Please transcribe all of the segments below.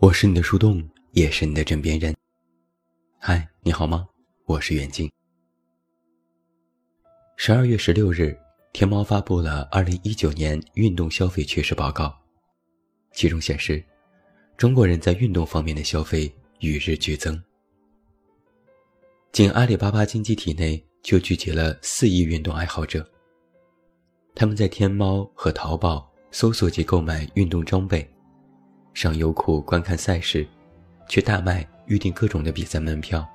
我是你的树洞，也是你的枕边人。嗨，你好吗？我是远近。十二月十六日，天猫发布了二零一九年运动消费趋势报告，其中显示，中国人在运动方面的消费与日俱增。仅阿里巴巴经济体内就聚集了四亿运动爱好者。他们在天猫和淘宝搜索及购买运动装备，上优酷观看赛事，去大麦预订各种的比赛门票，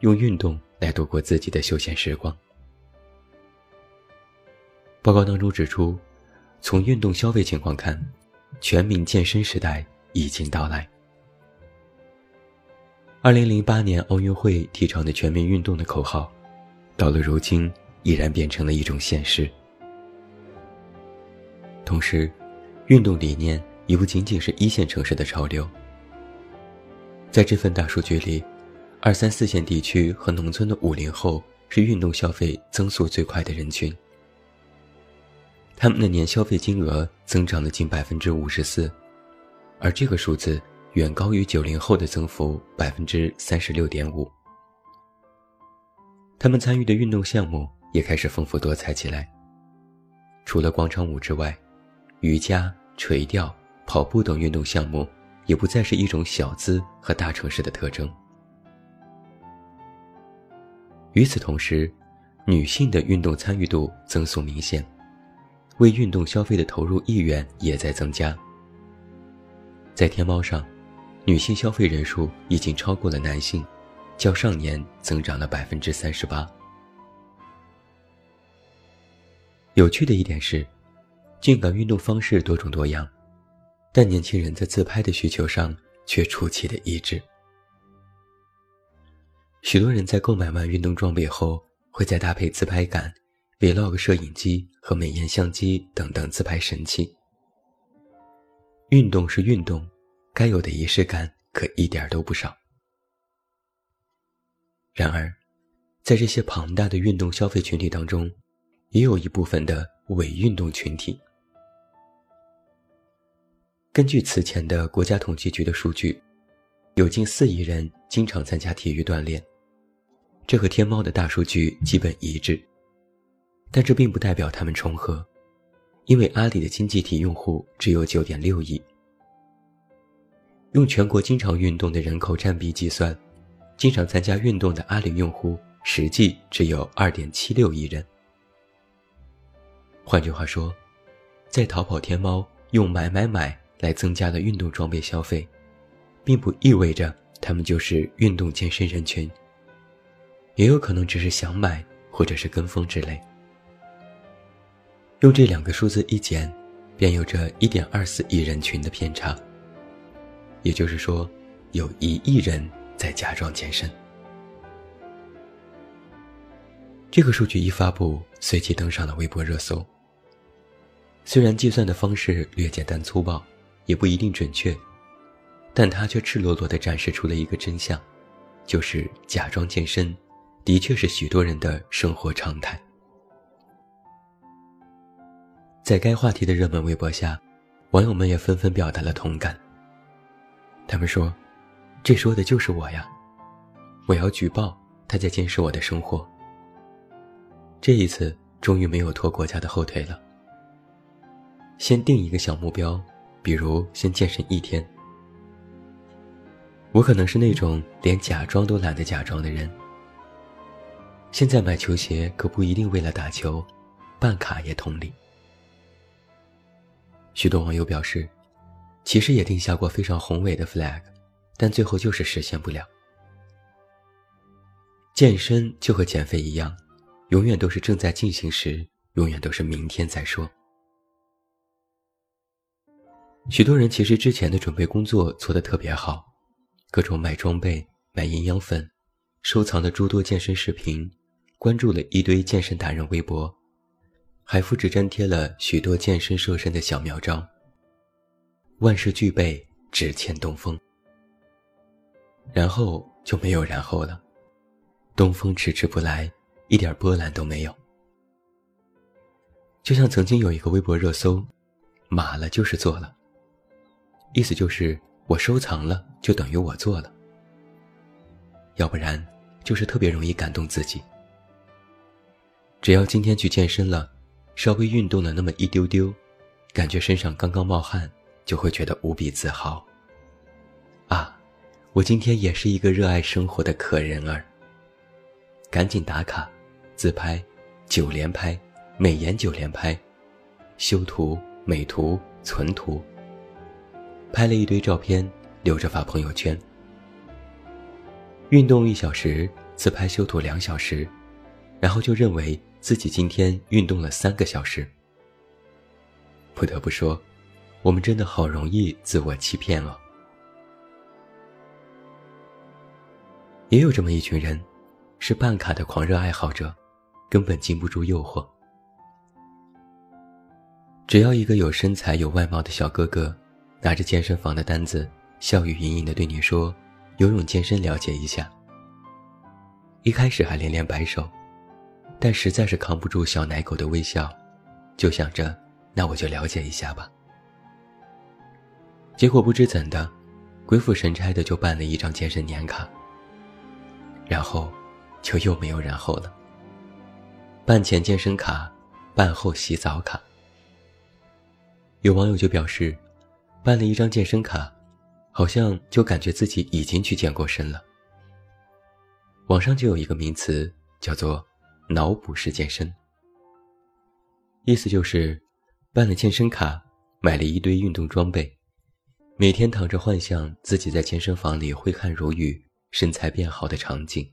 用运动来度过自己的休闲时光。报告当中指出，从运动消费情况看，全民健身时代已经到来。二零零八年奥运会提倡的全民运动的口号，到了如今已然变成了一种现实。同时，运动理念已不仅仅是一线城市的潮流。在这份大数据里，二三四线地区和农村的五零后是运动消费增速最快的人群。他们的年消费金额增长了近百分之五十四，而这个数字远高于九零后的增幅百分之三十六点五。他们参与的运动项目也开始丰富多彩起来。除了广场舞之外，瑜伽、垂钓、跑步等运动项目，也不再是一种小资和大城市的特征。与此同时，女性的运动参与度增速明显，为运动消费的投入意愿也在增加。在天猫上，女性消费人数已经超过了男性，较上年增长了百分之三十八。有趣的一点是。尽管运动方式多种多样，但年轻人在自拍的需求上却出奇的一致。许多人在购买完运动装备后，会再搭配自拍杆、vlog 摄影机和美颜相机等等自拍神器。运动是运动，该有的仪式感可一点都不少。然而，在这些庞大的运动消费群体当中，也有一部分的伪运动群体。根据此前的国家统计局的数据，有近四亿人经常参加体育锻炼，这和天猫的大数据基本一致。但这并不代表他们重合，因为阿里的经济体用户只有九点六亿。用全国经常运动的人口占比计算，经常参加运动的阿里用户实际只有二点七六亿人。换句话说，在淘宝、天猫用买买买。来增加的运动装备消费，并不意味着他们就是运动健身人群。也有可能只是想买或者是跟风之类。用这两个数字一减，便有着一点二四亿人群的偏差。也就是说，有一亿人在假装健身。这个数据一发布，随即登上了微博热搜。虽然计算的方式略简单粗暴。也不一定准确，但他却赤裸裸地展示出了一个真相，就是假装健身，的确是许多人的生活常态。在该话题的热门微博下，网友们也纷纷表达了同感。他们说：“这说的就是我呀！我要举报他在监视我的生活。这一次终于没有拖国家的后腿了。先定一个小目标。”比如，先健身一天。我可能是那种连假装都懒得假装的人。现在买球鞋可不一定为了打球，办卡也同理。许多网友表示，其实也定下过非常宏伟的 flag，但最后就是实现不了。健身就和减肥一样，永远都是正在进行时，永远都是明天再说。许多人其实之前的准备工作做得特别好，各种买装备、买营养粉，收藏了诸多健身视频，关注了一堆健身达人微博，还复制粘贴了许多健身瘦身的小妙招。万事俱备，只欠东风。然后就没有然后了，东风迟迟不来，一点波澜都没有。就像曾经有一个微博热搜：“马了就是做了。”意思就是我收藏了就等于我做了。要不然，就是特别容易感动自己。只要今天去健身了，稍微运动了那么一丢丢，感觉身上刚刚冒汗，就会觉得无比自豪。啊，我今天也是一个热爱生活的可人儿。赶紧打卡，自拍，九连拍，美颜九连拍，修图、美图、存图。拍了一堆照片，留着发朋友圈。运动一小时，自拍修图两小时，然后就认为。自己今天运动了三个小时。不得不说，我们真的好容易自我欺骗哦。也有这么一群人，是办卡的狂热爱好者，根本经不住诱惑。只要一个有身材、有外貌的小哥哥，拿着健身房的单子，笑语盈盈的对你说：“游泳健身了解一下。”一开始还连连摆手。但实在是扛不住小奶狗的微笑，就想着，那我就了解一下吧。结果不知怎的，鬼斧神差的就办了一张健身年卡。然后，就又没有然后了。办前健身卡，办后洗澡卡。有网友就表示，办了一张健身卡，好像就感觉自己已经去健过身了。网上就有一个名词叫做。脑补式健身，意思就是办了健身卡，买了一堆运动装备，每天躺着幻想自己在健身房里挥汗如雨、身材变好的场景，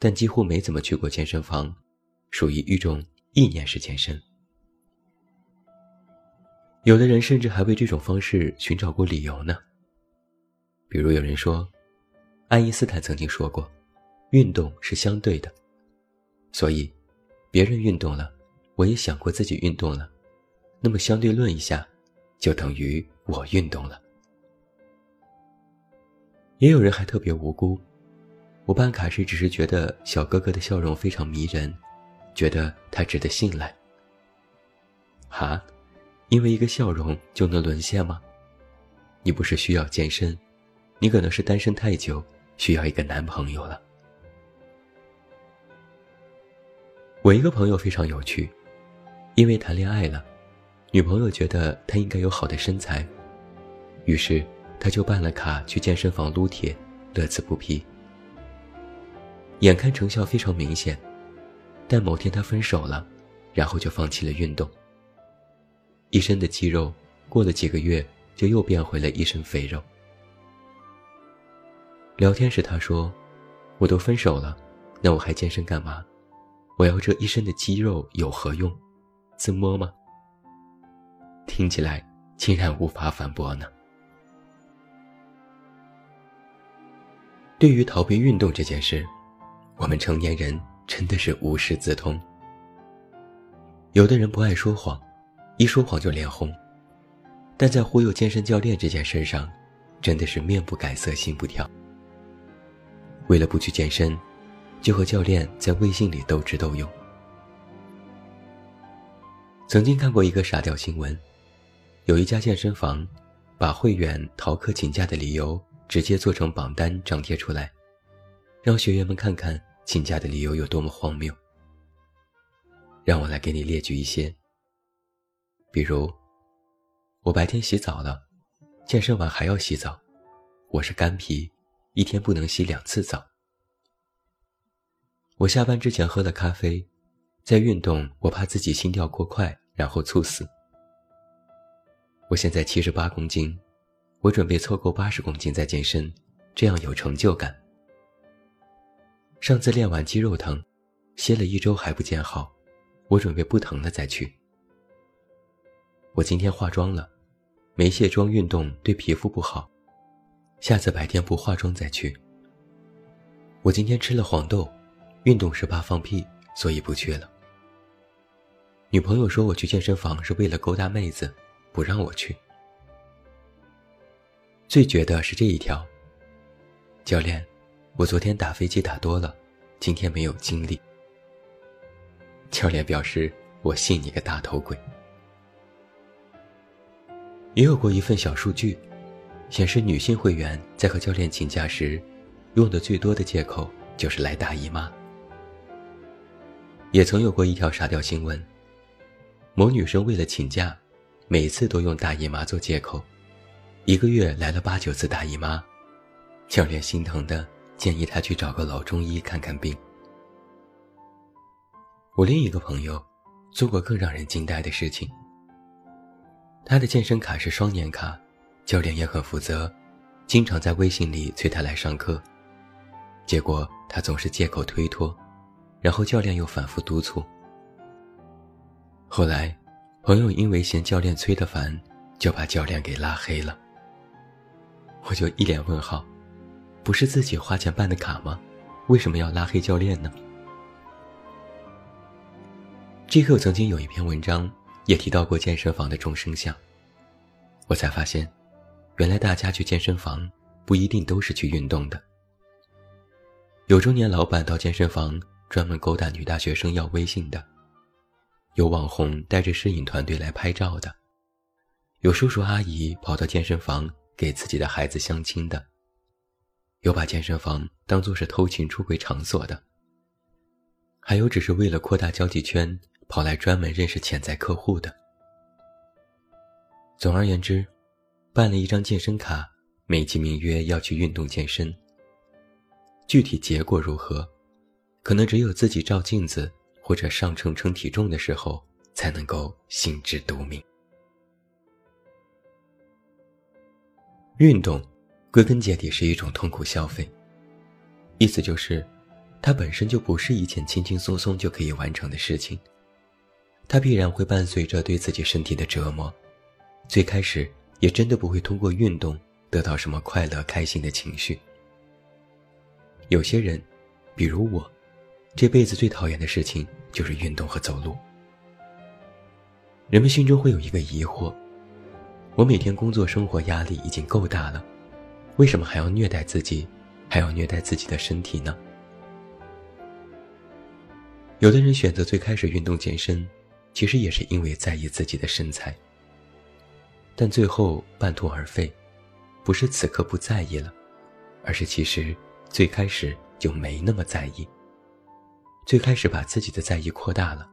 但几乎没怎么去过健身房，属于一种意念式健身。有的人甚至还为这种方式寻找过理由呢。比如有人说，爱因斯坦曾经说过，运动是相对的。所以，别人运动了，我也想过自己运动了，那么相对论一下，就等于我运动了。也有人还特别无辜，我办卡时只是觉得小哥哥的笑容非常迷人，觉得他值得信赖。哈，因为一个笑容就能沦陷吗？你不是需要健身，你可能是单身太久，需要一个男朋友了。我一个朋友非常有趣，因为谈恋爱了，女朋友觉得他应该有好的身材，于是他就办了卡去健身房撸铁，乐此不疲。眼看成效非常明显，但某天他分手了，然后就放弃了运动。一身的肌肉，过了几个月就又变回了一身肥肉。聊天时他说：“我都分手了，那我还健身干嘛？”我要这一身的肌肉有何用？自摸吗？听起来竟然无法反驳呢。对于逃避运动这件事，我们成年人真的是无师自通。有的人不爱说谎，一说谎就脸红，但在忽悠健身教练这件事上，真的是面不改色心不跳。为了不去健身。就和教练在微信里斗智斗勇。曾经看过一个傻屌新闻，有一家健身房，把会员逃课请假的理由直接做成榜单张贴出来，让学员们看看请假的理由有多么荒谬。让我来给你列举一些，比如，我白天洗澡了，健身完还要洗澡，我是干皮，一天不能洗两次澡。我下班之前喝了咖啡，在运动，我怕自己心跳过快，然后猝死。我现在七十八公斤，我准备凑够八十公斤再健身，这样有成就感。上次练完肌肉疼，歇了一周还不见好，我准备不疼了再去。我今天化妆了，没卸妆运动对皮肤不好，下次白天不化妆再去。我今天吃了黄豆。运动时怕放屁，所以不去了。女朋友说我去健身房是为了勾搭妹子，不让我去。最绝的是这一条。教练，我昨天打飞机打多了，今天没有精力。教练表示：“我信你个大头鬼。”也有过一份小数据，显示女性会员在和教练请假时，用的最多的借口就是来大姨妈。也曾有过一条沙雕新闻：某女生为了请假，每次都用大姨妈做借口，一个月来了八九次大姨妈，教练心疼的建议她去找个老中医看看病。我另一个朋友做过更让人惊呆的事情。他的健身卡是双年卡，教练也很负责，经常在微信里催他来上课，结果他总是借口推脱。然后教练又反复督促。后来，朋友因为嫌教练催得烦，就把教练给拉黑了。我就一脸问号：不是自己花钱办的卡吗？为什么要拉黑教练呢？GQ 曾经有一篇文章也提到过健身房的众生相。我才发现，原来大家去健身房不一定都是去运动的。有中年老板到健身房。专门勾搭女大学生要微信的，有网红带着摄影团队来拍照的，有叔叔阿姨跑到健身房给自己的孩子相亲的，有把健身房当做是偷情出轨场所的，还有只是为了扩大交际圈跑来专门认识潜在客户的。总而言之，办了一张健身卡，美其名曰要去运动健身，具体结果如何？可能只有自己照镜子或者上称称体重的时候，才能够心知肚明。运动，归根结底是一种痛苦消费。意思就是，它本身就不是一件轻轻松松就可以完成的事情。它必然会伴随着对自己身体的折磨。最开始也真的不会通过运动得到什么快乐开心的情绪。有些人，比如我。这辈子最讨厌的事情就是运动和走路。人们心中会有一个疑惑：我每天工作生活压力已经够大了，为什么还要虐待自己，还要虐待自己的身体呢？有的人选择最开始运动健身，其实也是因为在意自己的身材，但最后半途而废，不是此刻不在意了，而是其实最开始就没那么在意。最开始把自己的在意扩大了，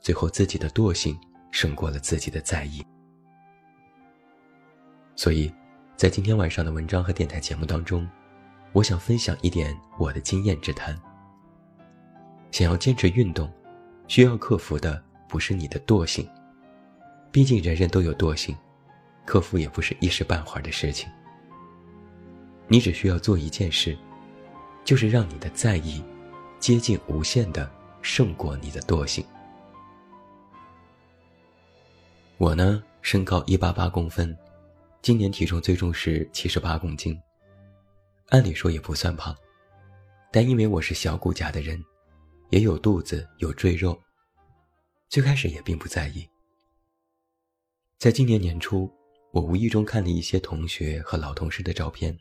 最后自己的惰性胜过了自己的在意。所以，在今天晚上的文章和电台节目当中，我想分享一点我的经验之谈。想要坚持运动，需要克服的不是你的惰性，毕竟人人都有惰性，克服也不是一时半会儿的事情。你只需要做一件事，就是让你的在意。接近无限的胜过你的惰性。我呢，身高一八八公分，今年体重最重是七十八公斤。按理说也不算胖，但因为我是小骨架的人，也有肚子有赘肉，最开始也并不在意。在今年年初，我无意中看了一些同学和老同事的照片，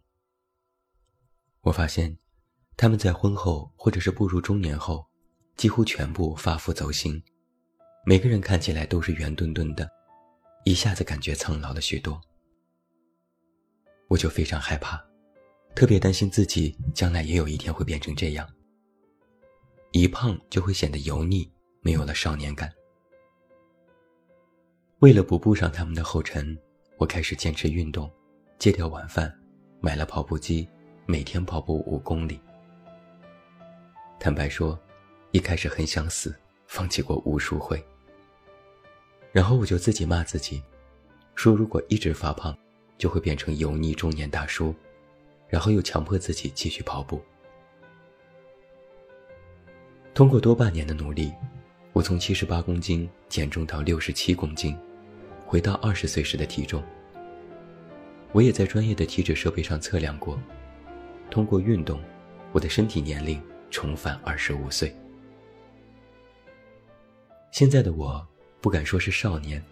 我发现。他们在婚后或者是步入中年后，几乎全部发福走形，每个人看起来都是圆墩墩的，一下子感觉苍老了许多。我就非常害怕，特别担心自己将来也有一天会变成这样。一胖就会显得油腻，没有了少年感。为了不步上他们的后尘，我开始坚持运动，戒掉晚饭，买了跑步机，每天跑步五公里。坦白说，一开始很想死，放弃过无数回。然后我就自己骂自己，说如果一直发胖，就会变成油腻中年大叔。然后又强迫自己继续跑步。通过多半年的努力，我从七十八公斤减重到六十七公斤，回到二十岁时的体重。我也在专业的体脂设备上测量过，通过运动，我的身体年龄。重返二十五岁，现在的我不敢说是少年，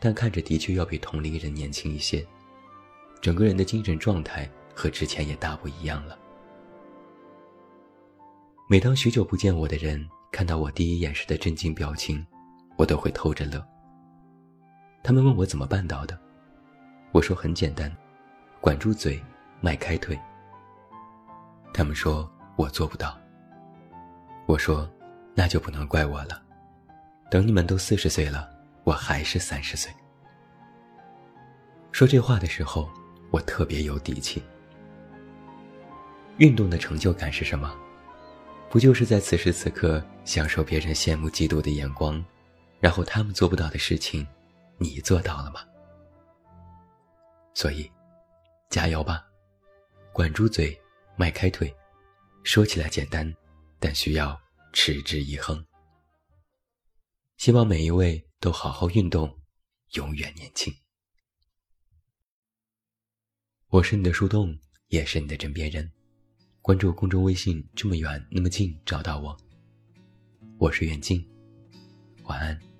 但看着的确要比同龄人年轻一些，整个人的精神状态和之前也大不一样了。每当许久不见我的人看到我第一眼时的震惊表情，我都会偷着乐。他们问我怎么办到的，我说很简单，管住嘴，迈开腿。他们说我做不到。我说，那就不能怪我了。等你们都四十岁了，我还是三十岁。说这话的时候，我特别有底气。运动的成就感是什么？不就是在此时此刻享受别人羡慕嫉妒的眼光，然后他们做不到的事情，你做到了吗？所以，加油吧，管住嘴，迈开腿。说起来简单，但需要持之以恒。希望每一位都好好运动，永远年轻。我是你的树洞，也是你的枕边人。关注公众微信，这么远那么近，找到我。我是远近，晚安。